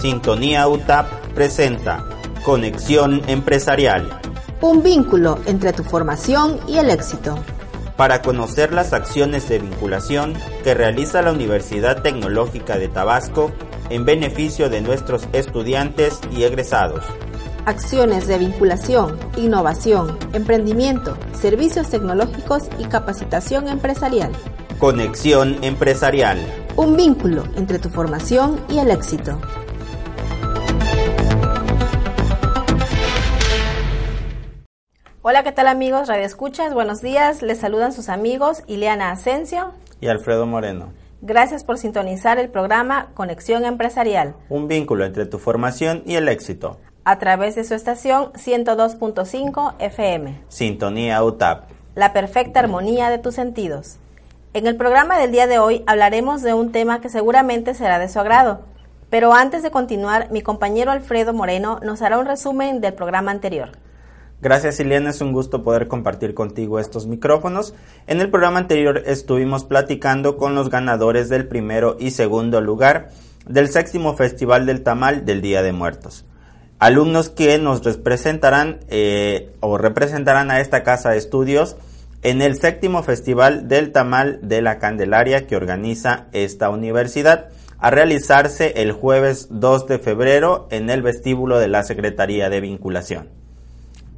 Sintonía UTAP presenta Conexión Empresarial. Un vínculo entre tu formación y el éxito. Para conocer las acciones de vinculación que realiza la Universidad Tecnológica de Tabasco en beneficio de nuestros estudiantes y egresados. Acciones de vinculación, innovación, emprendimiento, servicios tecnológicos y capacitación empresarial. Conexión Empresarial. Un vínculo entre tu formación y el éxito. Hola, ¿qué tal amigos? Radio Escuchas, buenos días. Les saludan sus amigos Ileana Asensio y Alfredo Moreno. Gracias por sintonizar el programa Conexión Empresarial. Un vínculo entre tu formación y el éxito. A través de su estación 102.5 FM. Sintonía UTAP. La perfecta armonía de tus sentidos. En el programa del día de hoy hablaremos de un tema que seguramente será de su agrado. Pero antes de continuar, mi compañero Alfredo Moreno nos hará un resumen del programa anterior. Gracias Ileana, es un gusto poder compartir contigo estos micrófonos. En el programa anterior estuvimos platicando con los ganadores del primero y segundo lugar del séptimo Festival del Tamal del Día de Muertos. Alumnos que nos representarán eh, o representarán a esta casa de estudios en el séptimo Festival del Tamal de la Candelaria que organiza esta universidad a realizarse el jueves 2 de febrero en el vestíbulo de la Secretaría de Vinculación.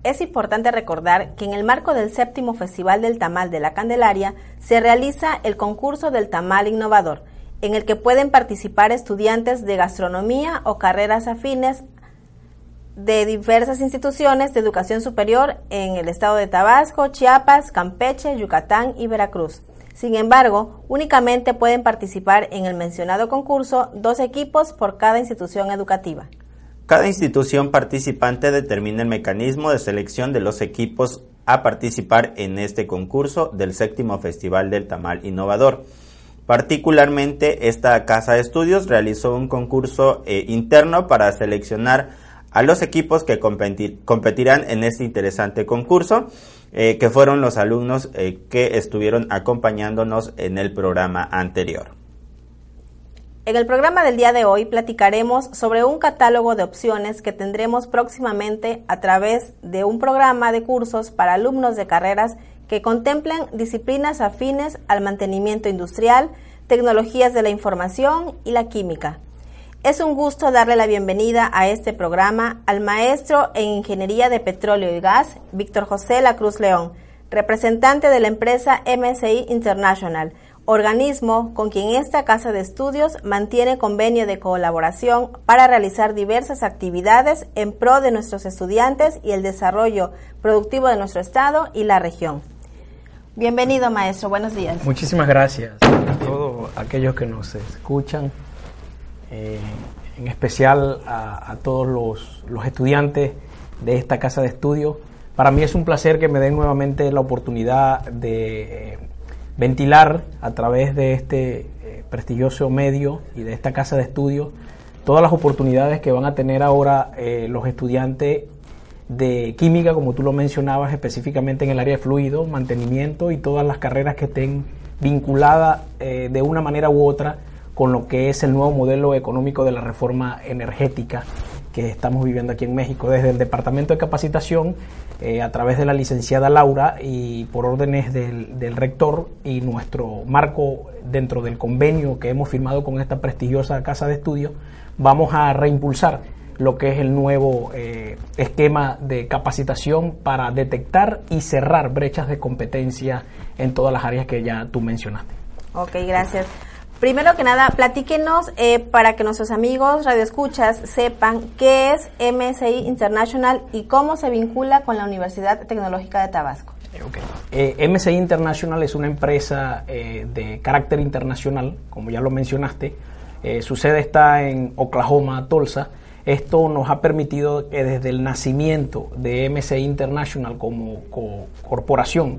Es importante recordar que en el marco del séptimo Festival del Tamal de la Candelaria se realiza el concurso del Tamal Innovador, en el que pueden participar estudiantes de gastronomía o carreras afines de diversas instituciones de educación superior en el estado de Tabasco, Chiapas, Campeche, Yucatán y Veracruz. Sin embargo, únicamente pueden participar en el mencionado concurso dos equipos por cada institución educativa. Cada institución participante determina el mecanismo de selección de los equipos a participar en este concurso del séptimo Festival del Tamal Innovador. Particularmente, esta casa de estudios realizó un concurso eh, interno para seleccionar a los equipos que competirán en este interesante concurso, eh, que fueron los alumnos eh, que estuvieron acompañándonos en el programa anterior. En el programa del día de hoy platicaremos sobre un catálogo de opciones que tendremos próximamente a través de un programa de cursos para alumnos de carreras que contemplan disciplinas afines al mantenimiento industrial, tecnologías de la información y la química. Es un gusto darle la bienvenida a este programa al maestro en Ingeniería de Petróleo y Gas, Víctor José La Cruz León, representante de la empresa MSI International, organismo con quien esta casa de estudios mantiene convenio de colaboración para realizar diversas actividades en pro de nuestros estudiantes y el desarrollo productivo de nuestro estado y la región. Bienvenido, maestro. Buenos días. Muchísimas gracias a todos aquellos que nos escuchan, eh, en especial a, todos los, los, estudiantes de esta casa de estudios. Para mí es un placer que me den nuevamente la oportunidad de eh, ventilar a través de este eh, prestigioso medio y de esta casa de estudios todas las oportunidades que van a tener ahora eh, los estudiantes de química, como tú lo mencionabas, específicamente en el área de fluido, mantenimiento y todas las carreras que estén vinculadas eh, de una manera u otra con lo que es el nuevo modelo económico de la reforma energética que estamos viviendo aquí en México. Desde el Departamento de Capacitación eh, a través de la licenciada Laura y por órdenes del, rector y nuestro marco dentro del convenio que hemos firmado con esta prestigiosa casa de estudios, vamos a reimpulsar lo que es el nuevo eh, esquema de capacitación para detectar y cerrar brechas de competencia en todas las áreas que ya tú mencionaste. Ok, gracias. Primero que nada, platíquenos eh, para que nuestros amigos radioescuchas sepan qué es MSI International y cómo se vincula con la Universidad Tecnológica de Tabasco. Okay. Eh, MSI International es una empresa eh, de carácter internacional, como ya lo mencionaste. su sede está en Oklahoma, Tulsa. Esto nos ha permitido que desde el nacimiento de MSI International como corporación,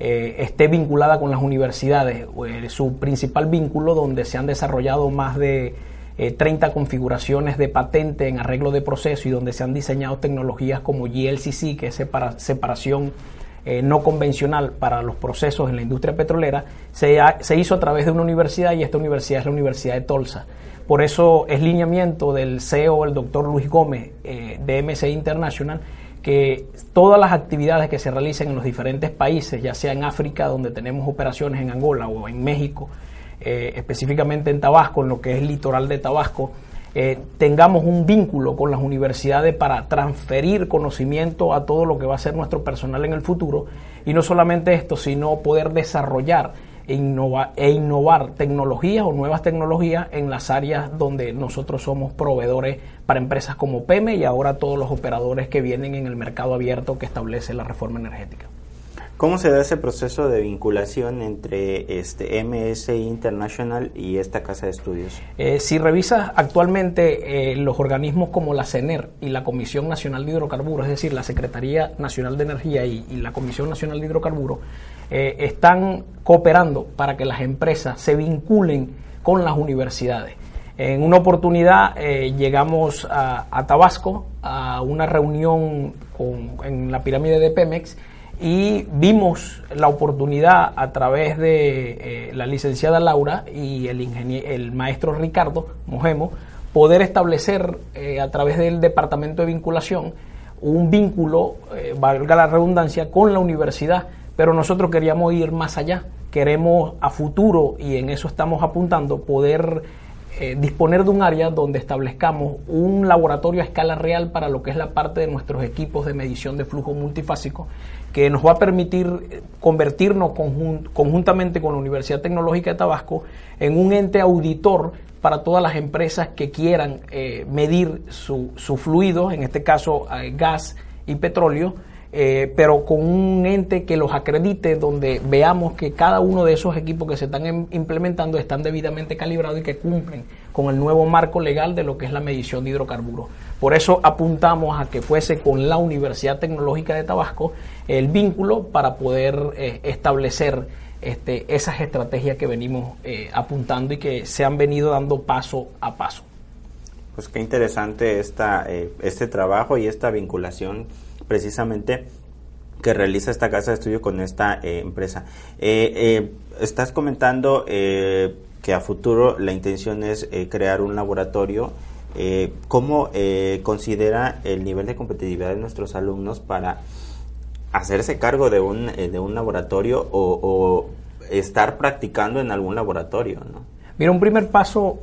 eh, esté vinculada con las universidades. Eh, su principal vínculo, donde se han desarrollado más de 30 eh, configuraciones de patente en arreglo de proceso y donde se han diseñado tecnologías como GLCC, que es separación eh, no convencional para los procesos en la industria petrolera, se, hizo a través de una universidad y esta universidad es la Universidad de Tulsa. Por eso es lineamiento del CEO, el doctor Luis Gómez, de MSI International, que todas las actividades que se realicen en los diferentes países, ya sea en África, donde tenemos operaciones en Angola o en México, eh, específicamente en Tabasco, en lo que es el litoral de Tabasco, eh, tengamos un vínculo con las universidades para transferir conocimiento a todo lo que va a ser nuestro personal en el futuro. Y no solamente esto, sino poder desarrollar e, e innovar tecnologías o nuevas tecnologías en las áreas donde nosotros somos proveedores para empresas como PEME y ahora todos los operadores que vienen en el mercado abierto que establece la reforma energética. ¿Cómo se da ese proceso de vinculación entre este MSI International y esta casa de estudios? Eh, si revisas actualmente eh, los organismos como la CENER y la Comisión Nacional de Hidrocarburos, es decir, la Secretaría Nacional de Energía y, la Comisión Nacional de Hidrocarburos, eh, están cooperando para que las empresas se vinculen con las universidades. En una oportunidad llegamos a, Tabasco a una reunión en la pirámide de Pemex y vimos la oportunidad a través de eh, la licenciada Laura y el, el maestro Ricardo Mojemo poder establecer eh, a través del departamento de vinculación un vínculo, eh, valga la redundancia, con la universidad, pero nosotros queríamos ir más allá, queremos a futuro, y en eso estamos apuntando, poder disponer de un área donde establezcamos un laboratorio a escala real para lo que es la parte de nuestros equipos de medición de flujo multifásico que nos va a permitir eh, convertirnos conjuntamente con la Universidad Tecnológica de Tabasco en un ente auditor para todas las empresas que quieran eh, medir su, su, fluido, en este caso eh, gas y petróleo, pero con un ente que los acredite, donde veamos que cada uno de esos equipos que se están em, implementando están debidamente calibrados y que cumplen con el nuevo marco legal de lo que es la medición de hidrocarburos. Por eso apuntamos a que fuese con la Universidad Tecnológica de Tabasco el vínculo para poder eh, establecer este, esas estrategias que venimos eh, apuntando y que se han venido dando paso a paso. Pues qué interesante esta, eh, este trabajo y esta vinculación precisamente que realiza esta casa de estudio con esta empresa. estás comentando que a futuro la intención es eh, crear un laboratorio. Eh, ¿Cómo eh, considera el nivel de competitividad de nuestros alumnos para hacerse cargo de un, de un laboratorio o, estar practicando en algún laboratorio? Mira, un primer paso,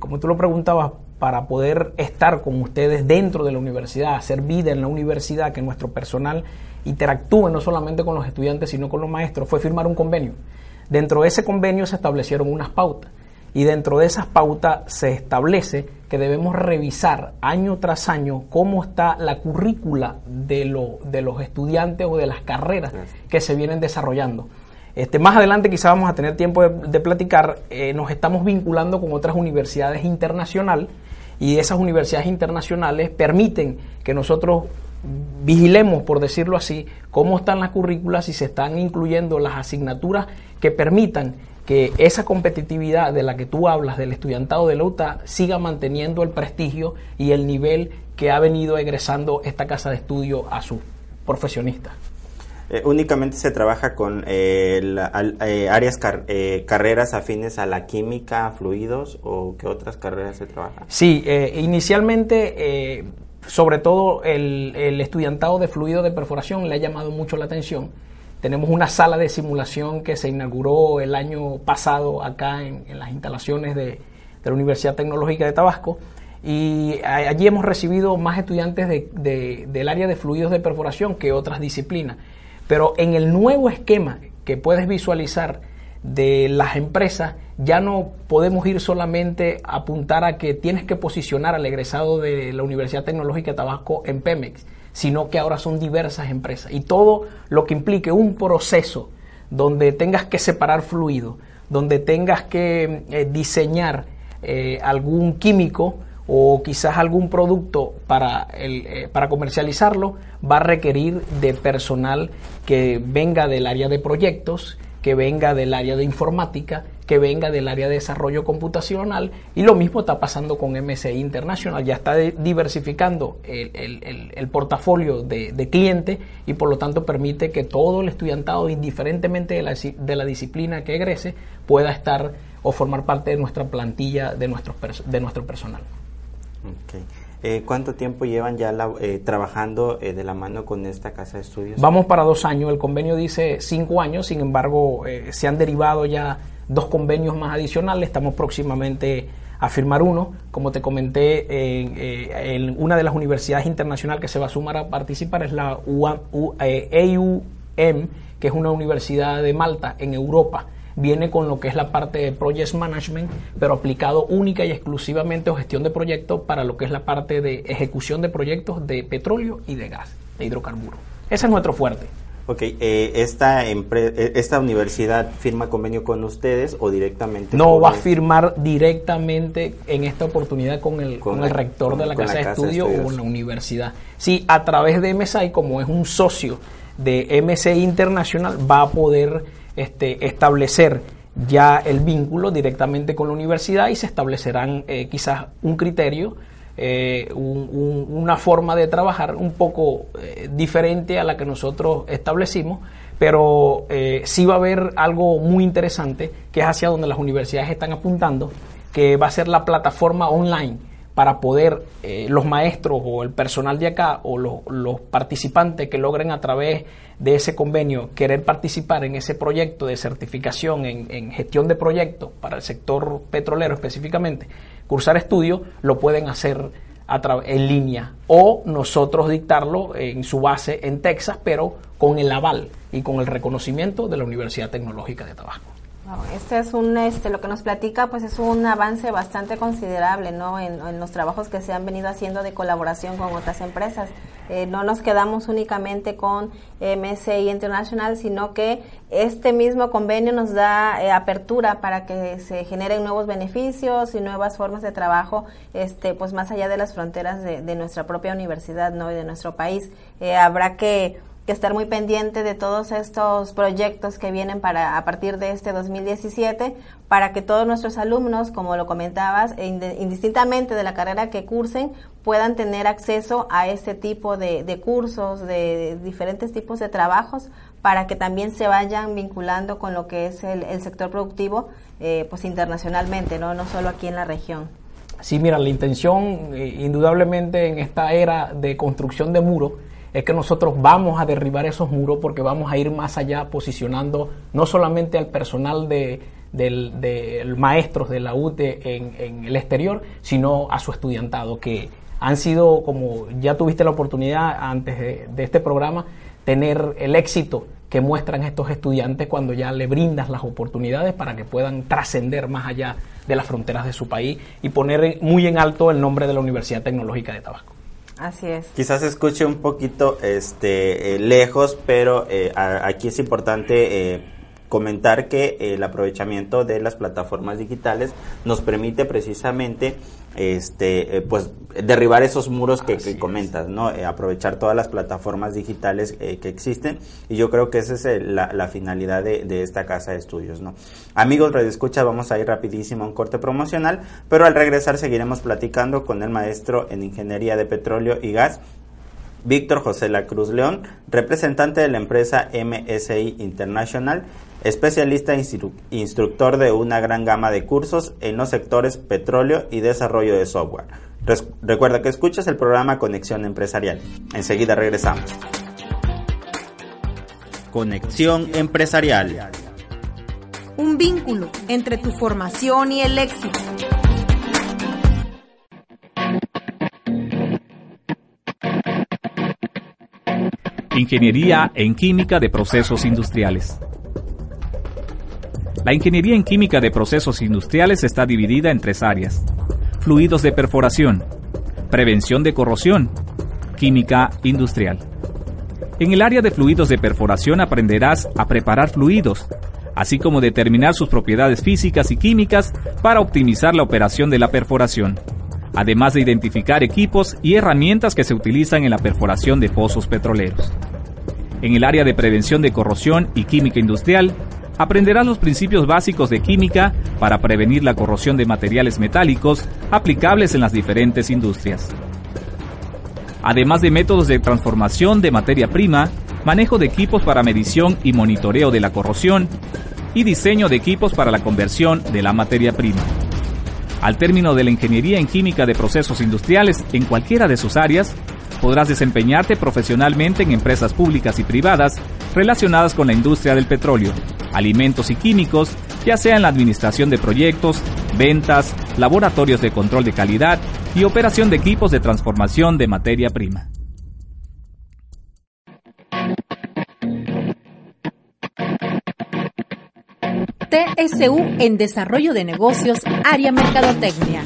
como tú lo preguntabas, para poder estar con ustedes dentro de la universidad, hacer vida en la universidad, que nuestro personal interactúe no solamente con los estudiantes, sino con los maestros, fue firmar un convenio. Dentro de ese convenio se establecieron unas pautas y dentro de esas pautas se establece que debemos revisar año tras año cómo está la currícula de, los estudiantes o de las carreras que se vienen desarrollando. Este, más adelante quizá vamos a tener tiempo de, platicar, eh, nos estamos vinculando con otras universidades internacionales y esas universidades internacionales permiten que nosotros vigilemos, por decirlo así, cómo están las currículas y se están incluyendo las asignaturas que permitan que esa competitividad de la que tú hablas del estudiantado de la UTA siga manteniendo el prestigio y el nivel que ha venido egresando esta casa de estudio a sus profesionistas. Eh, únicamente se trabaja con eh, eh, áreas, carreras afines a la química, fluidos o qué otras carreras se trabajan? Sí, inicialmente sobre todo el, estudiantado de fluido de perforación le ha llamado mucho la atención. Tenemos una sala de simulación que se inauguró el año pasado acá en, las instalaciones de, la Universidad Tecnológica de Tabasco y allí hemos recibido más estudiantes del área de fluidos de perforación que otras disciplinas. Pero en el nuevo esquema que puedes visualizar de las empresas, ya no podemos ir solamente a apuntar a que tienes que posicionar al egresado de la Universidad Tecnológica de Tabasco en Pemex, sino que ahora son diversas empresas. Y todo lo que implique un proceso donde tengas que separar fluido, donde tengas que eh, diseñar eh, algún químico o quizás algún producto para, eh, para comercializarlo, va a requerir de personal que venga del área de proyectos, que venga del área de informática, que venga del área de desarrollo computacional y lo mismo está pasando con MSI International, ya está diversificando el, portafolio de, de clientes y por lo tanto permite que todo el estudiantado, indiferentemente de la, de la disciplina que egrese, pueda estar o formar parte de nuestra plantilla de nuestro, de nuestro personal. Eh, ¿Cuánto tiempo llevan ya eh, trabajando eh, de la mano con esta casa de estudios? Vamos para dos años. El convenio dice cinco años, sin embargo, se han derivado ya dos convenios más adicionales. Estamos próximamente a firmar uno. Como te comenté, en, una de las universidades internacionales que se va a sumar a participar es la AUM, que es una universidad de Malta en Europa viene con lo que es la parte de Project Management, pero aplicado única y exclusivamente o gestión de proyectos para lo que es la parte de ejecución de proyectos de petróleo y de gas, de hidrocarburos. Ese es nuestro fuerte. Ok, eh, esta, eh, ¿esta universidad firma convenio con ustedes o directamente? No, va a firmar directamente en esta oportunidad con el, con, el rector de la casa, de, estudio o con la universidad. Sí, a través de MSI, como es un socio de MSI Internacional, va a poder este, establecer ya el vínculo directamente con la universidad y se establecerán eh, quizás un criterio, eh, una forma de trabajar un poco eh, diferente a la que nosotros establecimos, pero sí va a haber algo muy interesante que es hacia donde las universidades están apuntando, que va a ser la plataforma online para poder los maestros o el personal de acá o los participantes que logren a través de ese convenio querer participar en ese proyecto de certificación en, gestión de proyectos para el sector petrolero específicamente, cursar estudios, lo pueden hacer en línea o nosotros dictarlo en su base en Texas, pero con el aval y con el reconocimiento de la Universidad Tecnológica de Tabasco. Este es un, este, lo que nos platica, pues es un avance bastante considerable, ¿no? En, los trabajos que se han venido haciendo de colaboración con otras empresas. Eh, no nos quedamos únicamente con MSI International, sino que este mismo convenio nos da eh, apertura para que se generen nuevos beneficios y nuevas formas de trabajo, este, pues más allá de las fronteras de, nuestra propia universidad, ¿no? Y de nuestro país. Eh, habrá que que estar muy pendiente de todos estos proyectos que vienen para a partir de este 2017 para que todos nuestros alumnos, como lo comentabas, e indistintamente de la carrera que cursen, puedan tener acceso a este tipo de, cursos, de, diferentes tipos de trabajos, para que también se vayan vinculando con lo que es el, sector productivo, eh, pues internacionalmente, ¿no? no solo aquí en la región. Sí, mira, la intención, eh, indudablemente en esta era de construcción de muros, es que nosotros vamos a derribar esos muros porque vamos a ir más allá posicionando no solamente al personal de, del, maestros de la UTE en, el exterior, sino a su estudiantado, que han sido, como ya tuviste la oportunidad antes de, de este programa, tener el éxito que muestran estos estudiantes cuando ya le brindas las oportunidades para que puedan trascender más allá de las fronteras de su país y poner muy en alto el nombre de la Universidad Tecnológica de Tabasco. Así es. Quizás escuche un poquito este, eh, lejos, pero eh, aquí es importante eh, comentar que el aprovechamiento de las plataformas digitales nos permite precisamente este pues derribar esos muros que, comentas no aprovechar todas las plataformas digitales que existen. Y yo creo que esa es la, finalidad de, esta casa de estudios no amigos radio escucha vamos a ir rapidísimo a un corte promocional pero al regresar seguiremos platicando con el maestro en ingeniería de petróleo y gas Víctor José La Cruz León, representante de la empresa MSI International, especialista e instructor de una gran gama de cursos en los sectores petróleo y desarrollo de software. recuerda que escuchas el programa Conexión Empresarial. Enseguida regresamos. Conexión Empresarial. Un vínculo entre tu formación y el éxito. Ingeniería en Química de Procesos Industriales. La ingeniería en química de procesos industriales está dividida en tres áreas. Fluidos de perforación, prevención de corrosión, química industrial. En el área de fluidos de perforación aprenderás a preparar fluidos, así como determinar sus propiedades físicas y químicas para optimizar la operación de la perforación además de identificar equipos y herramientas que se utilizan en la perforación de pozos petroleros. En el área de prevención de corrosión y química industrial, aprenderás los principios básicos de química para prevenir la corrosión de materiales metálicos aplicables en las diferentes industrias. Además de métodos de transformación de materia prima, manejo de equipos para medición y monitoreo de la corrosión y diseño de equipos para la conversión de la materia prima. Al término de la ingeniería en química de procesos industriales en cualquiera de sus áreas, podrás desempeñarte profesionalmente en empresas públicas y privadas relacionadas con la industria del petróleo, alimentos y químicos, ya sea en la administración de proyectos, ventas, laboratorios de control de calidad y operación de equipos de transformación de materia prima. TSU en Desarrollo de Negocios, Área Mercadotecnia.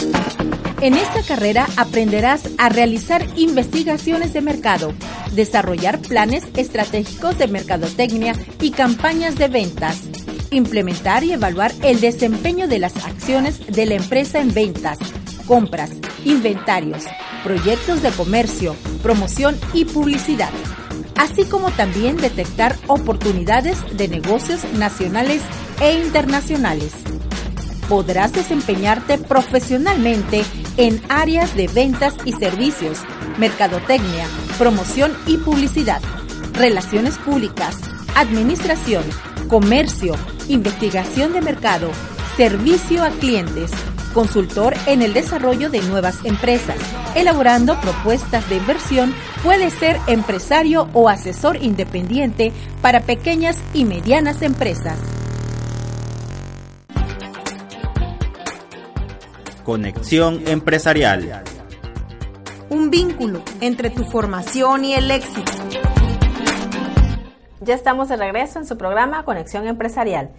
En esta carrera aprenderás a realizar investigaciones de mercado, desarrollar planes estratégicos de mercadotecnia y campañas de ventas, implementar y evaluar el desempeño de las acciones de la empresa en ventas, compras, inventarios, proyectos de comercio, promoción y publicidad, así como también detectar oportunidades de negocios nacionales e internacionales podrás desempeñarte profesionalmente en áreas de ventas y servicios, mercadotecnia, promoción y publicidad, relaciones públicas, administración, comercio, investigación de mercado, servicio a clientes, consultor en el desarrollo de nuevas empresas, elaborando propuestas de inversión, puede ser empresario o asesor independiente para pequeñas y medianas empresas. Conexión Empresarial. Un vínculo entre tu formación y el éxito. Ya estamos de regreso en su programa Conexión Empresarial.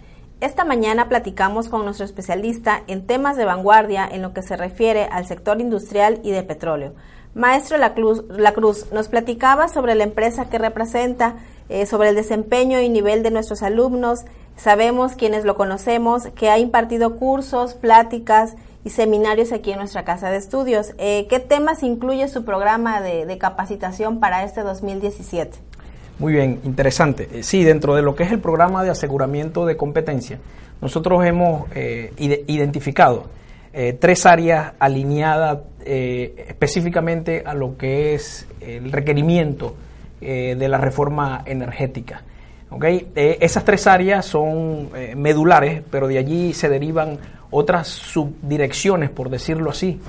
Esta mañana platicamos con nuestro especialista en temas de vanguardia en lo que se refiere al sector industrial y de petróleo. Maestro La Cruz, La Cruz nos platicaba sobre la empresa que representa, eh, sobre el desempeño y nivel de nuestros alumnos. Sabemos quienes lo conocemos que ha impartido cursos, pláticas y seminarios aquí en nuestra casa de estudios. Eh, ¿Qué temas incluye su programa de, capacitación para este 2017? Muy bien, interesante. Eh, sí, dentro de lo que es el programa de aseguramiento de competencia, nosotros hemos eh, identificado tres áreas alineadas específicamente a lo que es el requerimiento de la reforma energética. ¿okay? esas tres áreas son medulares, pero de allí se derivan otras subdirecciones, por decirlo así.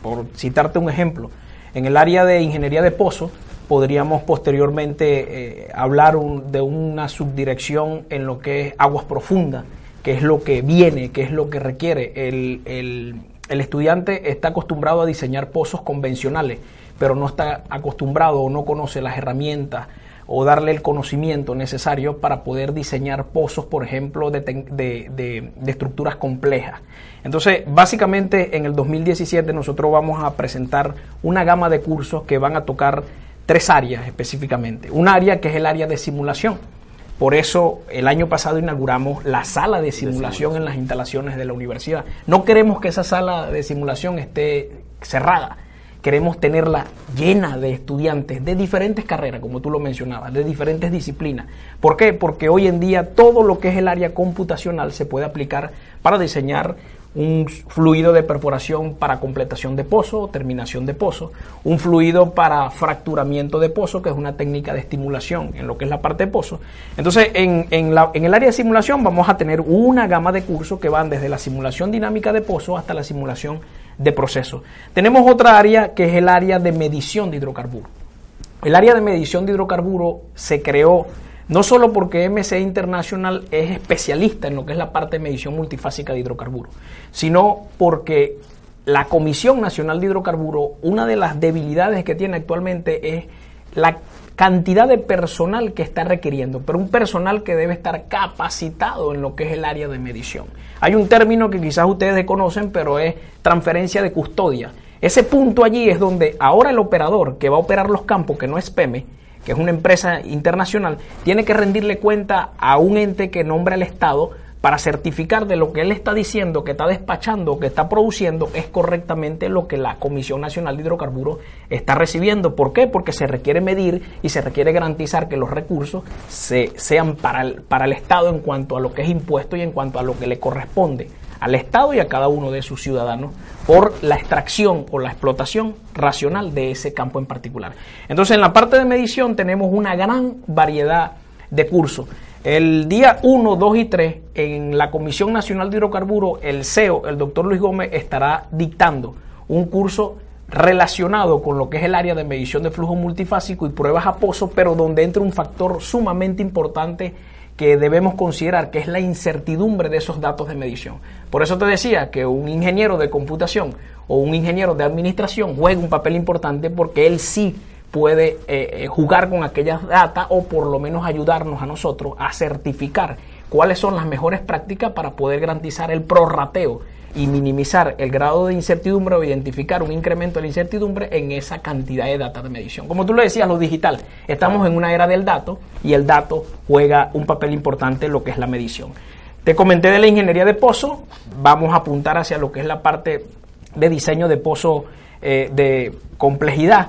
Por citarte un ejemplo, en el área de ingeniería de pozo podríamos posteriormente eh, hablar de una subdirección en lo que es aguas profundas, que es lo que viene, que es lo que requiere. El, el estudiante está acostumbrado a diseñar pozos convencionales, pero no está acostumbrado o no conoce las herramientas o darle el conocimiento necesario para poder diseñar pozos, por ejemplo, de, estructuras complejas. Entonces, básicamente en el 2017 nosotros vamos a presentar una gama de cursos que van a tocar tres áreas específicamente. Un área que es el área de simulación. Por eso el año pasado inauguramos la sala de simulación en las instalaciones de la universidad. No queremos que esa sala de simulación esté cerrada queremos tenerla llena de estudiantes de diferentes carreras, como tú lo mencionabas, de diferentes disciplinas. ¿Por qué? Porque hoy en día todo lo que es el área computacional se puede aplicar para diseñar un fluido de perforación para completación de pozo o terminación de pozo, un fluido para fracturamiento de pozo, que es una técnica de estimulación en lo que es la parte de pozo. Entonces, en, el área de simulación vamos a tener una gama de cursos que van desde la simulación dinámica de pozo hasta la simulación de proceso. Tenemos otra área que es el área de medición de hidrocarburos. El área de medición de hidrocarburos se creó no solo porque MC International es especialista en lo que es la parte de medición multifásica de hidrocarburos, sino porque la Comisión Nacional de Hidrocarburos, una de las debilidades que tiene actualmente es la cantidad de personal que está requiriendo, pero un personal que debe estar capacitado en lo que es el área de medición. Hay un término que quizás ustedes conocen, pero es transferencia de custodia. Ese punto allí es donde ahora el operador que va a operar los campos, que no es PEME, que es una empresa internacional, tiene que rendirle cuenta a un ente que nombra el Estado para certificar de lo que él está diciendo, que está despachando, que está produciendo, es correctamente lo que la Comisión Nacional de Hidrocarburos está recibiendo. ¿Por qué? Porque se requiere medir y se requiere garantizar que los recursos se, sean para el, para el Estado en cuanto a lo que es impuesto y en cuanto a lo que le corresponde al Estado y a cada uno de sus ciudadanos por la extracción o la explotación racional de ese campo en particular. Entonces, en la parte de medición tenemos una gran variedad de cursos. El día 1, 2 y 3, en la Comisión Nacional de Hidrocarburos, el CEO, el doctor Luis Gómez, estará dictando un curso relacionado con lo que es el área de medición de flujo multifásico y pruebas a pozo, pero donde entra un factor sumamente importante que debemos considerar, que es la incertidumbre de esos datos de medición. Por eso te decía que un ingeniero de computación o un ingeniero de administración juega un papel importante porque él sí puede eh, eh, jugar con aquellas datas o por lo menos ayudarnos a nosotros a certificar cuáles son las mejores prácticas para poder garantizar el prorrateo y minimizar el grado de incertidumbre o identificar un incremento de la incertidumbre en esa cantidad de datos de medición. Como tú lo decías, lo digital, estamos en una era del dato y el dato juega un papel importante en lo que es la medición. Te comenté de la ingeniería de pozo, vamos a apuntar hacia lo que es la parte de diseño de pozo eh, de complejidad.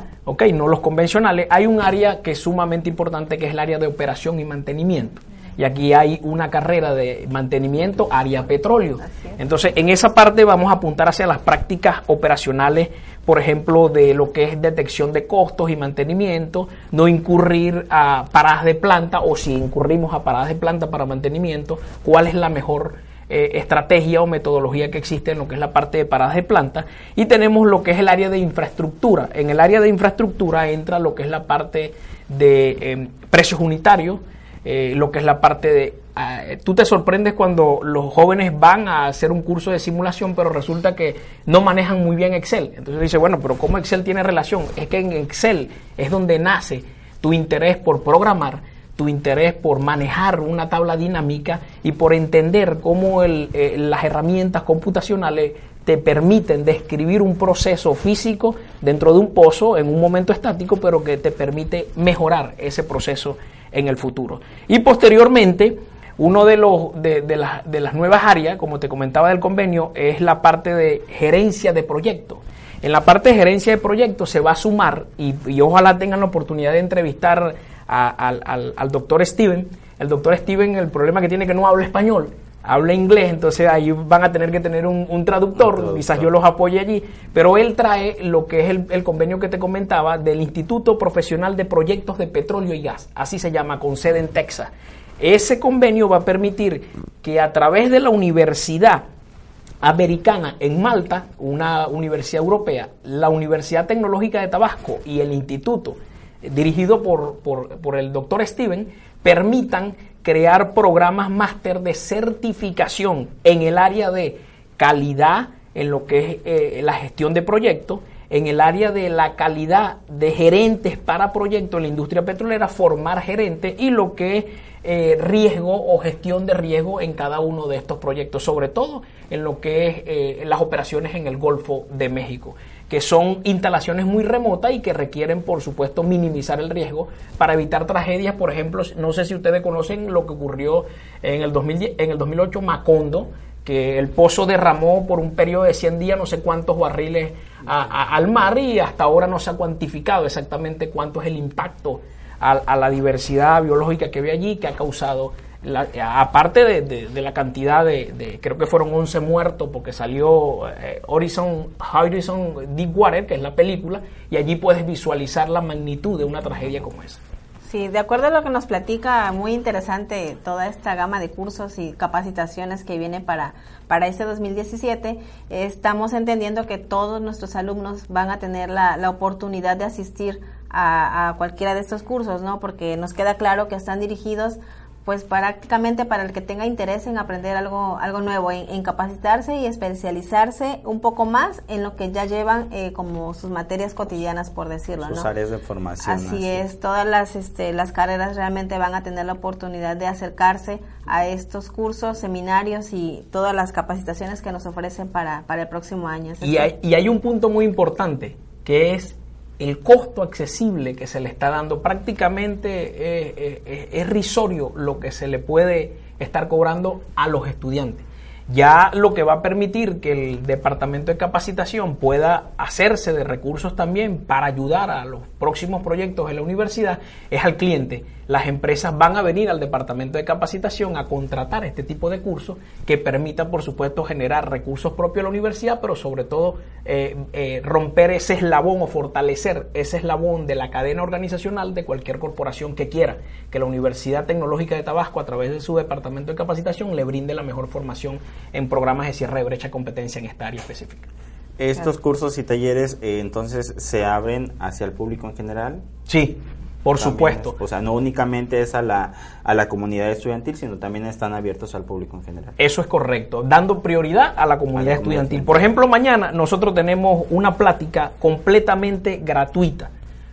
No los convencionales. Hay un área que es sumamente importante que es el área de operación y mantenimiento. Y aquí hay una carrera de mantenimiento, área petróleo. Entonces, en esa parte vamos a apuntar hacia las prácticas operacionales, por ejemplo, de lo que es detección de costos y mantenimiento, no incurrir a paradas de planta o si incurrimos a paradas de planta para mantenimiento, cuál es la mejor eh, estrategia o metodología que existe en lo que es la parte de paradas de planta y tenemos lo que es el área de infraestructura. En el área de infraestructura entra lo que es la parte de em, precios unitarios, eh, lo que es la parte de... Ah, tú te sorprendes cuando los jóvenes van a hacer un curso de simulación, pero resulta que no manejan muy bien Excel. Entonces dice, bueno, pero ¿cómo Excel tiene relación? Es que en Excel es donde nace tu interés por programar tu interés por manejar una tabla dinámica y por entender cómo eh, las herramientas computacionales te permiten describir un proceso físico dentro de un pozo en un momento estático, pero que te permite mejorar ese proceso en el futuro. Y posteriormente, uno de, los, de, las nuevas áreas, como te comentaba del convenio, es la parte de gerencia de proyectos. En la parte de gerencia de proyectos se va a sumar, y, ojalá tengan la oportunidad de entrevistar al, doctor Steven. El doctor Steven, el problema que tiene es que no habla español, habla inglés, entonces ahí van a tener que tener un, traductor, quizás yo los apoye allí, pero él trae lo que es el, convenio que te comentaba del Instituto Profesional de Proyectos de Petróleo y Gas, así se llama, con sede en Texas. Ese convenio va a permitir que a través de la universidad americana en Malta, una universidad europea, la Universidad Tecnológica de Tabasco y el Instituto dirigido por, por, el doctor Steven, permitan crear programas máster de certificación en el área de calidad, en lo que es eh, la gestión de proyectos, en el área de la calidad de gerentes para proyectos en la industria petrolera, formar gerentes y lo que es eh, riesgo o gestión de riesgo en cada uno de estos proyectos, sobre todo en lo que es eh, las operaciones en el Golfo de México que son instalaciones muy remotas y que requieren, por supuesto, minimizar el riesgo para evitar tragedias. Por ejemplo, no sé si ustedes conocen lo que ocurrió en el, 2010, en el 2008 Macondo, que el pozo derramó por un periodo de 100 días no sé cuántos barriles al mar y hasta ahora no se ha cuantificado exactamente cuánto es el impacto a, a la diversidad biológica que ve allí que ha causado aparte de, la cantidad de, creo que fueron 11 muertos porque salió eh, Horizon, Horizon Deepwater, que es la película, y allí puedes visualizar la magnitud de una tragedia como esa. Sí, de acuerdo a lo que nos platica, muy interesante toda esta gama de cursos y capacitaciones que viene para, para este 2017. Estamos entendiendo que todos nuestros alumnos van a tener la, la oportunidad de asistir a, a, cualquiera de estos cursos, ¿no? Porque nos queda claro que están dirigidos pues prácticamente para el que tenga interés en aprender algo, algo nuevo, en, capacitarse y especializarse un poco más en lo que ya llevan eh, como sus materias cotidianas, por decirlo. Sus áreas de formación. Así, es, todas las, este, las carreras realmente van a tener la oportunidad de acercarse a estos cursos, seminarios y todas las capacitaciones que nos ofrecen para, para el próximo año. y hay, y hay un punto muy importante, que es el costo accesible que se le está dando prácticamente es, risorio lo que se le puede estar cobrando a los estudiantes. Ya lo que va a permitir que el departamento de capacitación pueda hacerse de recursos también para ayudar a los próximos proyectos de la universidad es al cliente. Las empresas van a venir al departamento de capacitación a contratar este tipo de cursos que permita, por supuesto, generar recursos propios a la universidad, pero sobre todo eh, eh, romper ese eslabón o fortalecer ese eslabón de la cadena organizacional de cualquier corporación que quiera que la Universidad Tecnológica de Tabasco, a través de su departamento de capacitación, le brinde la mejor formación en programas de cierre de brecha de competencia en esta área específica. ¿Estos cursos y talleres eh, entonces se abren hacia el público en general? Sí, por supuesto. o sea, no únicamente es a la, a la comunidad estudiantil, sino también están abiertos al público en general. Eso es correcto, dando prioridad a la comunidad, estudiantil. Por ejemplo, mañana nosotros tenemos una plática completamente gratuita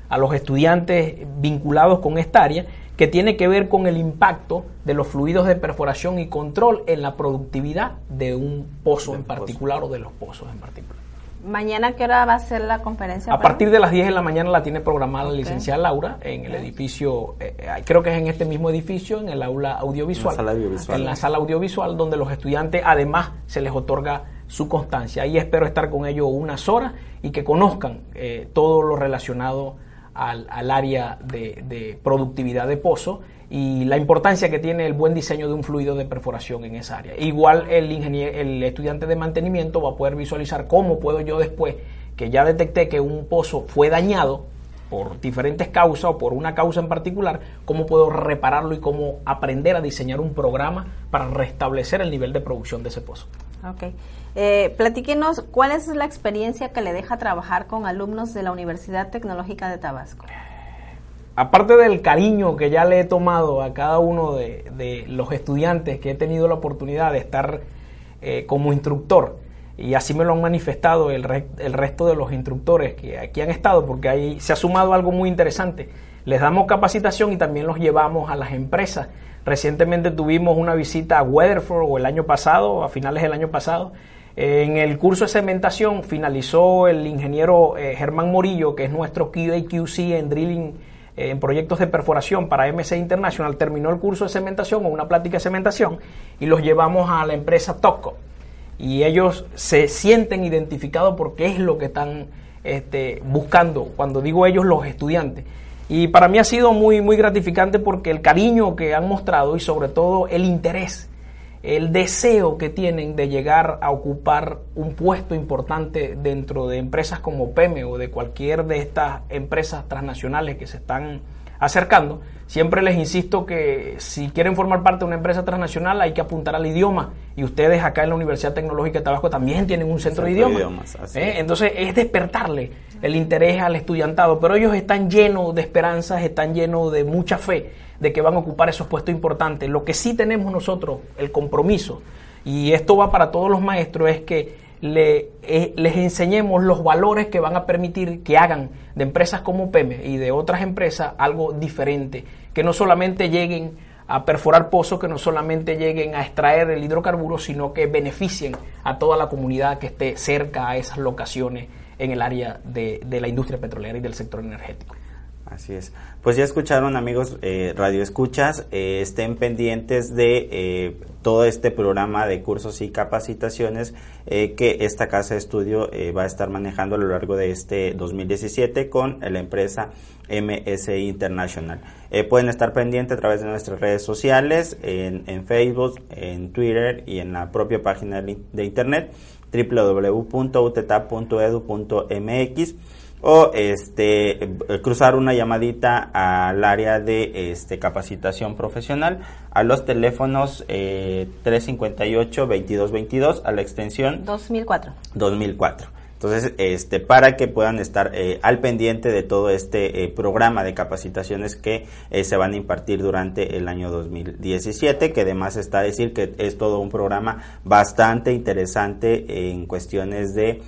a los estudiantes vinculados con esta área que tiene que ver con el impacto de los fluidos de perforación y control en la productividad de un pozo en particular o de los pozos en particular. ¿Mañana qué hora va a ser la conferencia? A partir de las 10 de la mañana la tiene programada la licenciada Laura en el edificio, eh, eh, creo que es en este mismo edificio, en el aula audiovisual. En la sala audiovisual. En la sala audiovisual, donde los estudiantes además se les otorga su constancia. Ahí espero estar con ellos unas horas y que conozcan eh, todo lo relacionado al, área de, de productividad de pozo y la importancia que tiene el buen diseño de un fluido de perforación en esa área. Igual el, el estudiante de mantenimiento va a poder visualizar cómo puedo yo después, que ya detecté que un pozo fue dañado por diferentes causas o por una causa en particular, cómo puedo repararlo y cómo aprender a diseñar un programa para restablecer el nivel de producción de ese pozo. Ok. Eh, platíquenos, ¿cuál es la experiencia que le deja trabajar con alumnos de la Universidad Tecnológica de Tabasco? aparte del cariño que ya le he tomado a cada uno de, los estudiantes que he tenido la oportunidad de estar eh, como instructor, y así me lo han manifestado el, el, resto de los instructores que aquí han estado, porque ahí se ha sumado algo muy interesante. Les damos capacitación y también los llevamos a las empresas. Recientemente tuvimos una visita a Weatherford, o el año pasado, a finales del año pasado. En el curso de cementación finalizó el ingeniero eh, Germán Morillo, que es nuestro QAQC en Drilling en proyectos de perforación para MC International, terminó el curso de cementación o una plática de cementación y los llevamos a la empresa Toco. Y ellos se sienten identificados porque es lo que están este, buscando, cuando digo ellos, los estudiantes. Y para mí ha sido muy, muy gratificante porque el cariño que han mostrado y sobre todo el interés el deseo que tienen de llegar a ocupar un puesto importante dentro de empresas como PEME o de cualquier de estas empresas transnacionales que se están acercando, siempre les insisto que si quieren formar parte de una empresa transnacional hay que apuntar al idioma y ustedes acá en la Universidad Tecnológica de Tabasco también tienen un centro, de idiomas. ¿eh? Entonces es despertarle el interés al estudiantado, pero ellos están llenos de esperanzas, están llenos de mucha fe de que van a ocupar esos puestos importantes. Lo que sí tenemos nosotros, el compromiso, y esto va para todos los maestros, es que eh, les enseñemos los valores que van a permitir que hagan de empresas como PEME y de otras empresas algo diferente, que no solamente lleguen a perforar pozos, que no solamente lleguen a extraer el hidrocarburo, sino que beneficien a toda la comunidad que esté cerca a esas locaciones en el área de, de la industria petrolera y del sector energético. Así es. Pues ya escucharon amigos eh, Radio Escuchas, eh, estén pendientes de eh, todo este programa de cursos y capacitaciones que esta casa de estudio va a estar manejando a lo largo de este 2017 con la empresa MSI International. pueden estar pendientes a través de nuestras redes sociales, en, en Facebook, en Twitter y en la propia página de internet www.uteta.edu.mx o este cruzar una llamadita al área de este capacitación profesional a los teléfonos eh, 358 2222 a la extensión 2004 2004 entonces, este, para que puedan estar eh, al pendiente de todo este eh, programa de capacitaciones que eh, se van a impartir durante el año 2017, que además está a decir que es todo un programa bastante interesante en cuestiones de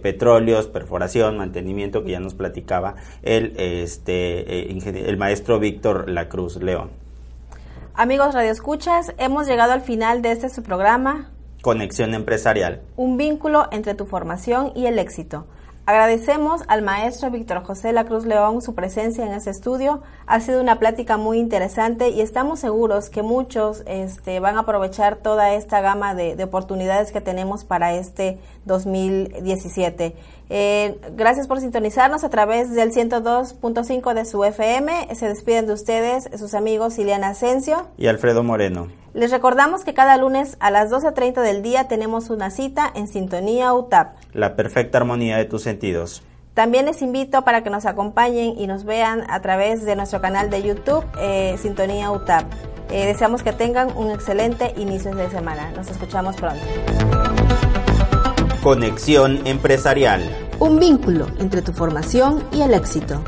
petróleos, perforación, mantenimiento, que ya nos platicaba el, este, el maestro Víctor Lacruz León. Amigos Radio Escuchas, hemos llegado al final de este su programa. Conexión empresarial. Un vínculo entre tu formación y el éxito. Agradecemos al maestro Víctor José La Cruz León su presencia en este estudio. Ha sido una plática muy interesante y estamos seguros que muchos este, van a aprovechar toda esta gama de, de oportunidades que tenemos para este 2017. Eh, gracias por sintonizarnos a través del 102.5 de su FM. Se despiden de ustedes sus amigos Ileana Asensio y Alfredo Moreno. Les recordamos que cada lunes a las 12.30 del día tenemos una cita en Sintonía UTAP. La perfecta armonía de tus sentidos. También les invito para que nos acompañen y nos vean a través de nuestro canal de YouTube, eh, Sintonía UTAP. Eh, deseamos que tengan un excelente inicio de semana. Nos escuchamos pronto. Conexión empresarial. Un vínculo entre tu formación y el éxito.